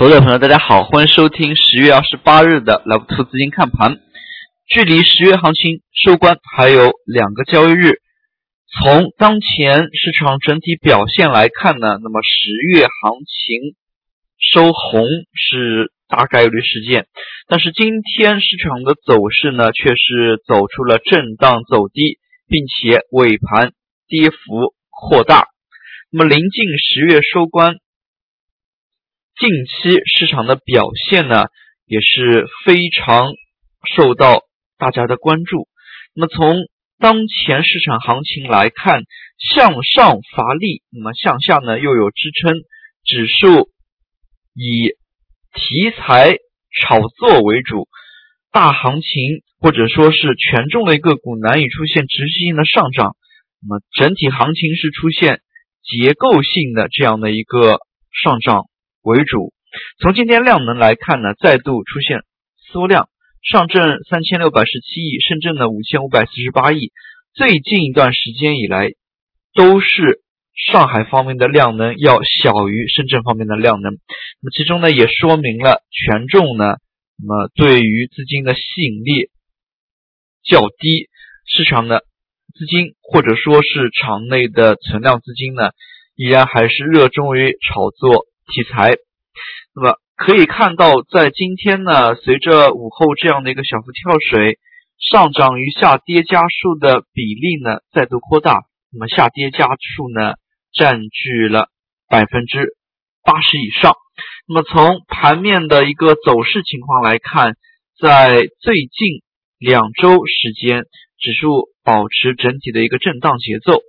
投资者朋友，大家好，欢迎收听十月二十八日的老兔资金看盘。距离十月行情收官还有两个交易日。从当前市场整体表现来看呢，那么十月行情收红是大概率事件。但是今天市场的走势呢，却是走出了震荡走低，并且尾盘跌幅扩大。那么临近十月收官。近期市场的表现呢，也是非常受到大家的关注。那么从当前市场行情来看，向上乏力，那么向下呢又有支撑，指数以题材炒作为主，大行情或者说是权重类个股难以出现持续性的上涨。那么整体行情是出现结构性的这样的一个上涨。为主，从今天量能来看呢，再度出现缩量，上证三千六百十七亿，深圳的五千五百四十八亿，最近一段时间以来，都是上海方面的量能要小于深圳方面的量能，那么其中呢也说明了权重呢，那么对于资金的吸引力较低，市场的资金或者说是场内的存量资金呢，依然还是热衷于炒作。题材，那么可以看到，在今天呢，随着午后这样的一个小幅跳水，上涨与下跌家数的比例呢再度扩大，那么下跌家数呢占据了百分之八十以上。那么从盘面的一个走势情况来看，在最近两周时间，指数保持整体的一个震荡节奏，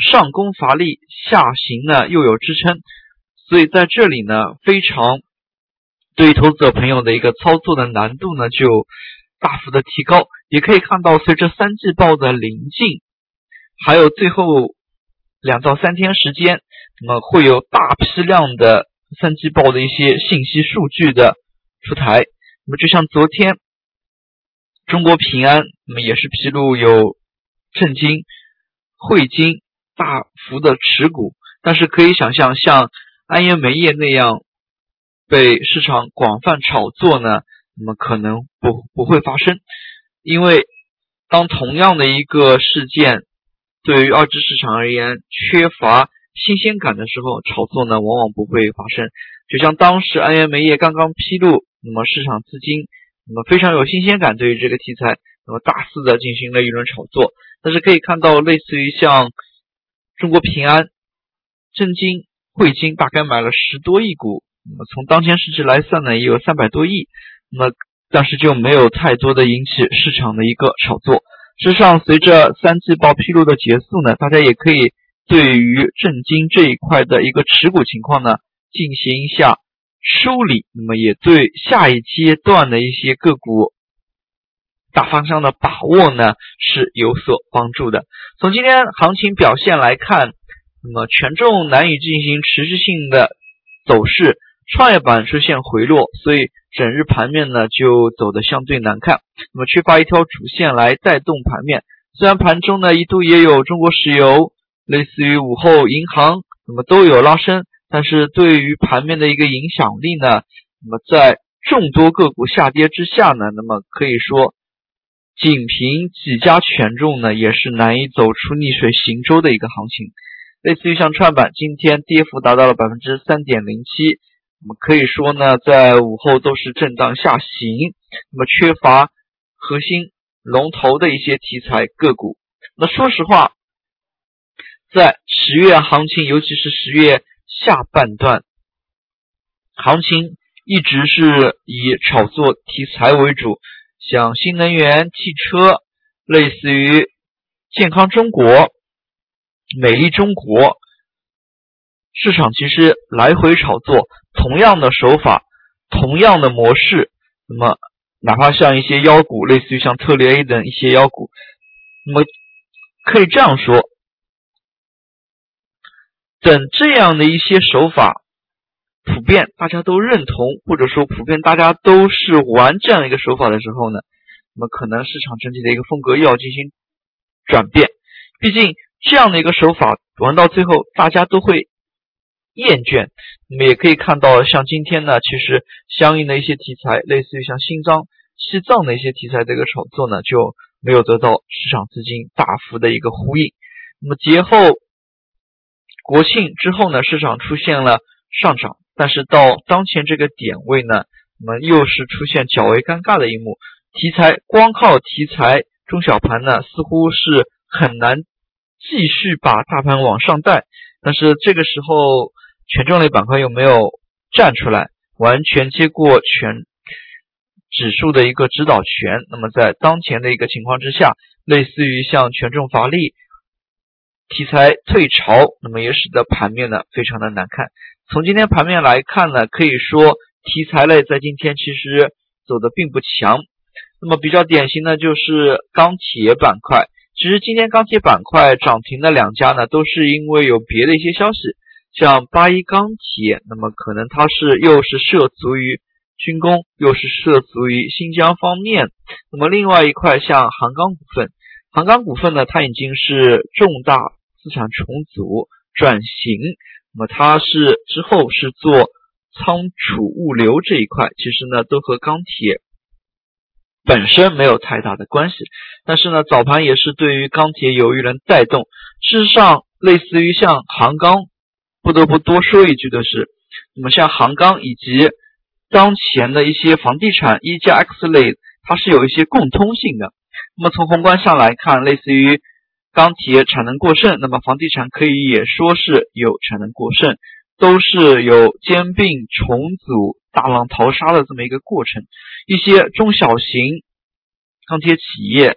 上攻乏力，下行呢又有支撑。所以在这里呢，非常对投资者朋友的一个操作的难度呢，就大幅的提高。也可以看到，随着三季报的临近，还有最后两到三天时间，那么会有大批量的三季报的一些信息数据的出台。那么就像昨天，中国平安，那么也是披露有证金汇金大幅的持股，但是可以想象，像安源煤业那样被市场广泛炒作呢？那么可能不不会发生，因为当同样的一个事件对于二级市场而言缺乏新鲜感的时候，炒作呢往往不会发生。就像当时安源煤业刚刚披露，那么市场资金那么非常有新鲜感，对于这个题材，那么大肆的进行了一轮炒作。但是可以看到，类似于像中国平安、震惊。汇金大概买了十多亿股，那么从当前市值来算呢，也有三百多亿，那么但是就没有太多的引起市场的一个炒作。事实上，随着三季报披露的结束呢，大家也可以对于证金这一块的一个持股情况呢进行一下梳理，那么也对下一阶段的一些个股大方向的把握呢是有所帮助的。从今天行情表现来看。那么权重难以进行持续性的走势，创业板出现回落，所以整日盘面呢就走得相对难看。那么缺乏一条主线来带动盘面，虽然盘中呢一度也有中国石油，类似于午后银行，那么都有拉升，但是对于盘面的一个影响力呢，那么在众多个股下跌之下呢，那么可以说仅凭几家权重呢，也是难以走出逆水行舟的一个行情。类似于像创板，今天跌幅达到了百分之三点零七，那么可以说呢，在午后都是震荡下行，那么缺乏核心龙头的一些题材个股。那说实话，在十月行情，尤其是十月下半段，行情一直是以炒作题材为主，像新能源汽车，类似于健康中国。美丽中国市场其实来回炒作，同样的手法，同样的模式。那么，哪怕像一些妖股，类似于像特力 A 等一些妖股，那么可以这样说：等这样的一些手法普遍大家都认同，或者说普遍大家都是玩这样一个手法的时候呢，那么可能市场整体的一个风格又要进行转变。毕竟。这样的一个手法玩到最后，大家都会厌倦。那么也可以看到，像今天呢，其实相应的一些题材，类似于像新疆、西藏的一些题材的一个炒作呢，就没有得到市场资金大幅的一个呼应。那么节后国庆之后呢，市场出现了上涨，但是到当前这个点位呢，那么又是出现较为尴尬的一幕。题材光靠题材，中小盘呢似乎是很难继续把大盘往上带。但是这个时候，权重类板块又没有站出来，完全接过全指数的一个指导权。那么在当前的一个情况之下，类似于像权重乏力、题材退潮，那么也使得盘面呢非常的难看。从今天盘面来看呢，可以说题材类在今天其实走的并不强。那么比较典型的就是钢铁板块。其实今天钢铁板块涨停的两家呢，都是因为有别的一些消息，像八一钢铁，那么可能它是又是涉足于军工，又是涉足于新疆方面。那么另外一块像杭钢股份，杭钢股份呢，它已经是重大资产重组转型，那么它是之后是做仓储物流这一块，其实呢都和钢铁。本身没有太大的关系，但是呢，早盘也是对于钢铁有一轮带动。事实上，类似于像杭钢，不得不多说一句的是，那么像杭钢以及当前的一些房地产一加 X 类，它是有一些共通性的。那么从宏观上来看，类似于钢铁产能过剩，那么房地产可以也说是有产能过剩，都是有兼并重组。大浪淘沙的这么一个过程，一些中小型钢铁企业，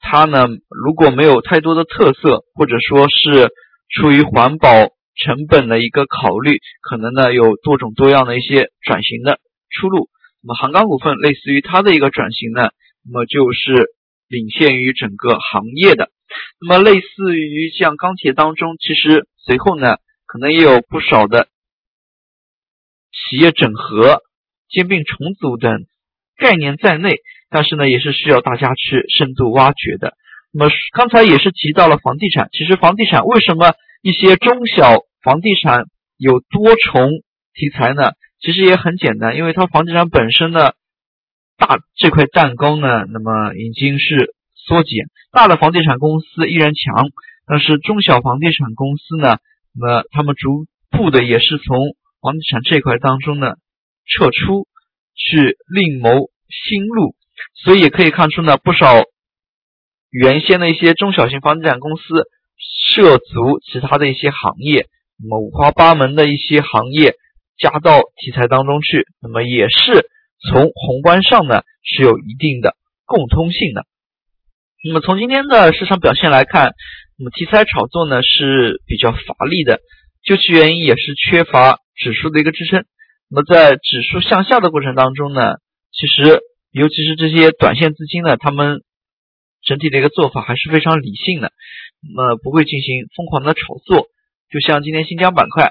它呢如果没有太多的特色，或者说是出于环保成本的一个考虑，可能呢有多种多样的一些转型的出路。那么杭钢股份类似于它的一个转型呢，那么就是领先于整个行业的。那么类似于像钢铁当中，其实随后呢可能也有不少的。企业整合、兼并重组等概念在内，但是呢，也是需要大家去深度挖掘的。那么刚才也是提到了房地产，其实房地产为什么一些中小房地产有多重题材呢？其实也很简单，因为它房地产本身呢，大这块蛋糕呢，那么已经是缩减，大的房地产公司依然强，但是中小房地产公司呢，那么他们逐步的也是从房地产这块当中呢，撤出去另谋新路，所以也可以看出呢，不少原先的一些中小型房地产公司涉足其他的一些行业，那么五花八门的一些行业加到题材当中去，那么也是从宏观上呢是有一定的共通性的。那么从今天的市场表现来看，那么题材炒作呢是比较乏力的，究其原因也是缺乏。指数的一个支撑，那么在指数向下的过程当中呢，其实尤其是这些短线资金呢，他们整体的一个做法还是非常理性的，那么不会进行疯狂的炒作。就像今天新疆板块，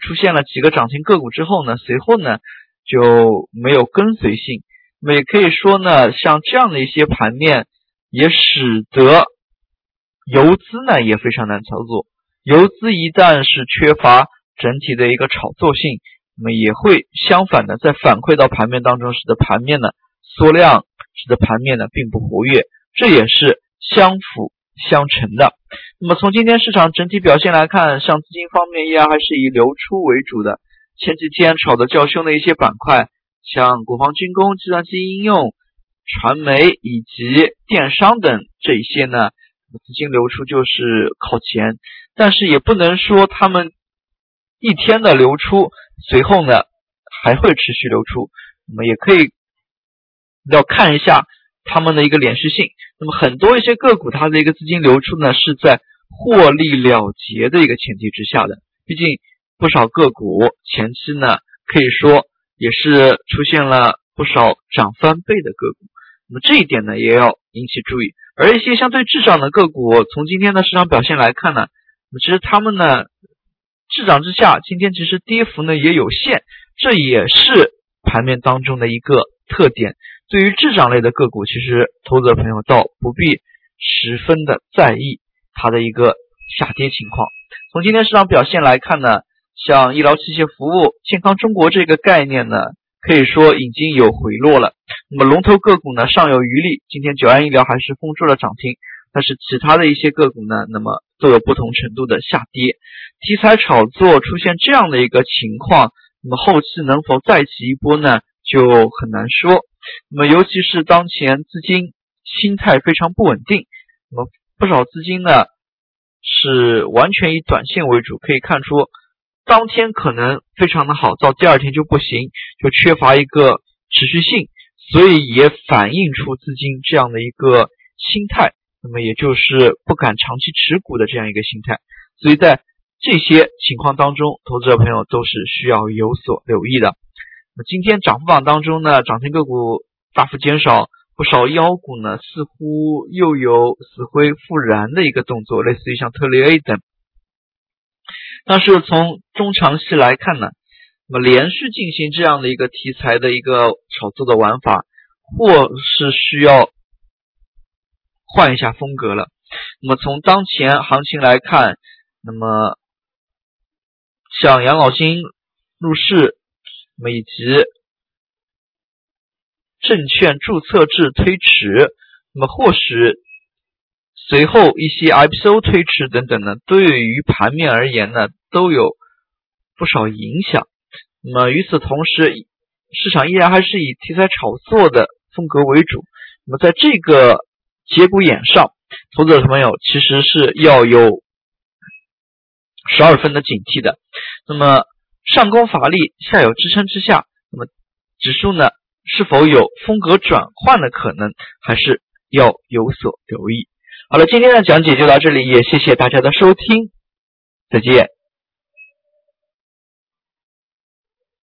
出现了几个涨停个股之后呢，随后呢就没有跟随性。那么也可以说呢，像这样的一些盘面，也使得游资呢也非常难操作。游资一旦是缺乏。整体的一个炒作性，那么也会相反的在反馈到盘面当中，使得盘面呢缩量，使得盘面呢并不活跃，这也是相辅相成的。那么从今天市场整体表现来看，像资金方面依然还是以流出为主的。前几天炒的较凶的一些板块，像国防军工、计算机应用、传媒以及电商等这一些呢，资金流出就是靠前，但是也不能说他们。一天的流出，随后呢还会持续流出，那么也可以要看一下他们的一个连续性。那么很多一些个股，它的一个资金流出呢是在获利了结的一个前提之下的。毕竟不少个股前期呢可以说也是出现了不少涨翻倍的个股，那么这一点呢也要引起注意。而一些相对滞涨的个股，从今天的市场表现来看呢，其实他们呢。滞涨之下，今天其实跌幅呢也有限，这也是盘面当中的一个特点。对于滞涨类的个股，其实投资者朋友倒不必十分的在意它的一个下跌情况。从今天市场表现来看呢，像医疗器械服务、健康中国这个概念呢，可以说已经有回落了。那么龙头个股呢尚有余力，今天九安医疗还是封住了涨停，但是其他的一些个股呢，那么都有不同程度的下跌。题材炒作出现这样的一个情况，那么后期能否再起一波呢，就很难说。那么尤其是当前资金心态非常不稳定，那么不少资金呢是完全以短线为主，可以看出当天可能非常的好，到第二天就不行，就缺乏一个持续性，所以也反映出资金这样的一个心态，那么也就是不敢长期持股的这样一个心态，所以在这些情况当中，投资者朋友都是需要有所留意的。那今天涨幅榜当中呢，涨停个股大幅减少，不少妖股呢似乎又有死灰复燃的一个动作，类似于像特雷 A 等。但是从中长期来看呢，那么连续进行这样的一个题材的一个炒作的玩法，或是需要换一下风格了。那么从当前行情来看，那么。像养老金入市，那么以及证券注册制推迟，那么或许随后一些 IPO 推迟等等呢，对于盘面而言呢，都有不少影响。那么与此同时，市场依然还是以题材炒作的风格为主。那么在这个节骨眼上，投资者朋友其实是要有。十二分的警惕的，那么上攻乏力，下有支撑之下，那么指数呢是否有风格转换的可能，还是要有所留意。好了，今天的讲解就到这里，也谢谢大家的收听，再见。